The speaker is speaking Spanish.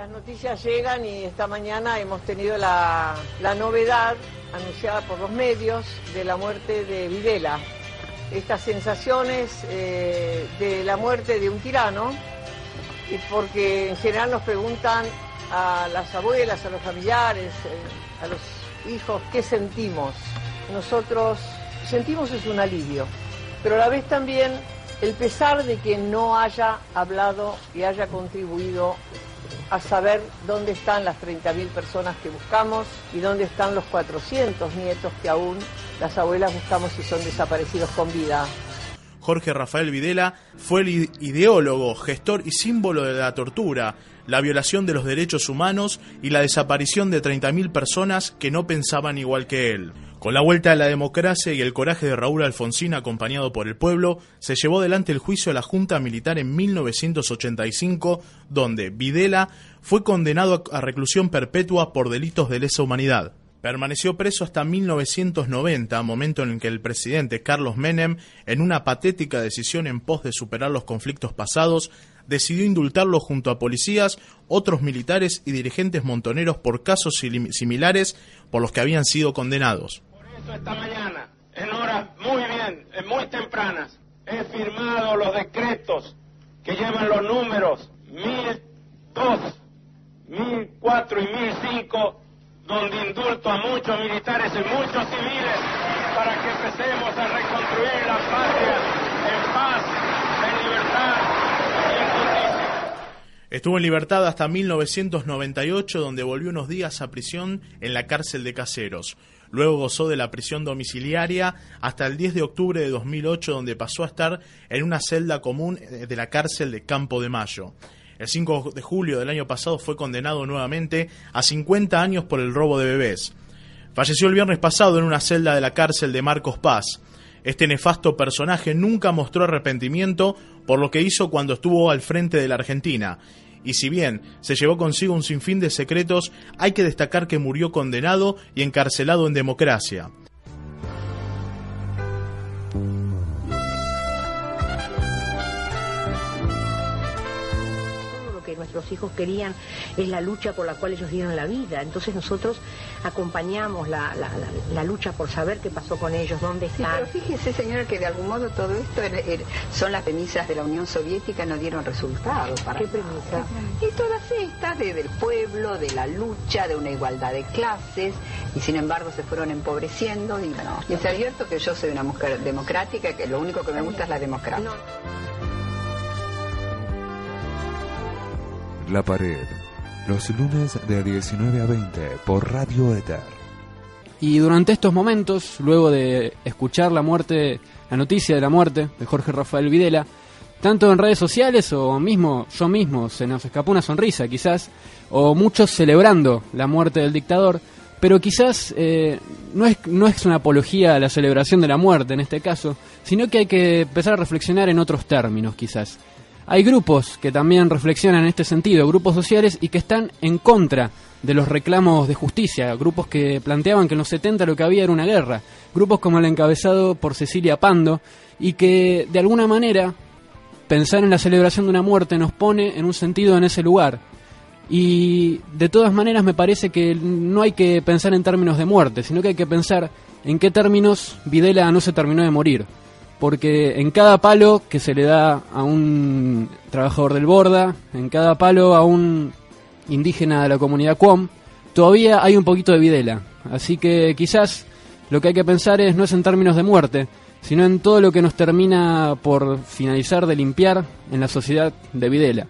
Las noticias llegan y esta mañana hemos tenido la, novedad anunciada por los medios de la muerte de Videla. Estas sensaciones eh, de la muerte de un tirano, y porque en general nos preguntan a las abuelas, a los familiares, eh, a los hijos, ¿qué sentimos? Nosotros sentimos es un alivio, pero a la vez también el pesar de que no haya hablado y haya contribuido a saber dónde están las 30.000 personas que buscamos y dónde están los 400 nietos que aún las abuelas buscamos y son desaparecidos con vida. Jorge Rafael Videla fue el ideólogo, gestor y símbolo de la tortura, la violación de los derechos humanos y la desaparición de 30.000 personas que no pensaban igual que él. Con la vuelta a la democracia y el coraje de Raúl Alfonsín acompañado por el pueblo, se llevó adelante el juicio a la Junta Militar en 1985, donde Videla fue condenado a reclusión perpetua por delitos de lesa humanidad. Permaneció preso hasta 1990, momento en el que el presidente Carlos Menem, en una patética decisión en pos de superar los conflictos pasados, decidió indultarlo junto a policías, otros militares y dirigentes montoneros por casos similares por los que habían sido condenados. Esta mañana, en horas muy bien, muy tempranas, he firmado los decretos que llevan los números 1002, 1004 y 1005 donde indulto a muchos militares y muchos civiles para que empecemos a reconstruir la patria en paz, en libertad. Estuvo en libertad hasta 1998, donde volvió unos días a prisión en la cárcel de Caseros. Luego gozó de la prisión domiciliaria hasta el 10 de octubre de 2008, donde pasó a estar en una celda común de la cárcel de Campo de Mayo. El 5 de julio del año pasado fue condenado nuevamente a 50 años por el robo de bebés. Falleció el viernes pasado en una celda de la cárcel de Marcos Paz. Este nefasto personaje nunca mostró arrepentimiento por lo que hizo cuando estuvo al frente de la Argentina. Y si bien se llevó consigo un sinfín de secretos, hay que destacar que murió condenado y encarcelado en democracia. Nuestros hijos querían, es la lucha por la cual ellos dieron la vida. Entonces nosotros acompañamos la, la, lucha por saber qué pasó con ellos, dónde están. pero fíjese, señora, que de algún modo todo esto son las premisas de la Unión Soviética, no dieron resultados. Para ¿Qué premisas? Y todas estas, de, del pueblo, de la lucha, de una igualdad de clases, y sin embargo se fueron empobreciendo. Y, bueno, y es abierto que yo soy una mujer democrática, que lo único que me gusta es la democracia. La Pared, los lunes de 19 a 20 por Radio Ether. Y durante estos momentos, luego de escuchar la muerte, la noticia de la muerte de Jorge Rafael Videla, tanto en redes sociales o mismo yo mismo se nos escapó una sonrisa quizás, o muchos celebrando la muerte del dictador, pero quizás eh, no, es, no es una apología a la celebración de la muerte en este caso, sino que hay que empezar a reflexionar en otros términos quizás. Hay grupos que también reflexionan en este sentido, grupos sociales y que están en contra de los reclamos de justicia, grupos que planteaban que en los 70 lo que había era una guerra, grupos como el encabezado por Cecilia Pando y que de alguna manera pensar en la celebración de una muerte nos pone en un sentido en ese lugar. Y de todas maneras me parece que no hay que pensar en términos de muerte, sino que hay que pensar en qué términos Videla no se terminó de morir porque en cada palo que se le da a un trabajador del Borda, en cada palo a un indígena de la comunidad Cuom, todavía hay un poquito de Videla. Así que quizás lo que hay que pensar es no es en términos de muerte, sino en todo lo que nos termina por finalizar de limpiar en la sociedad de Videla.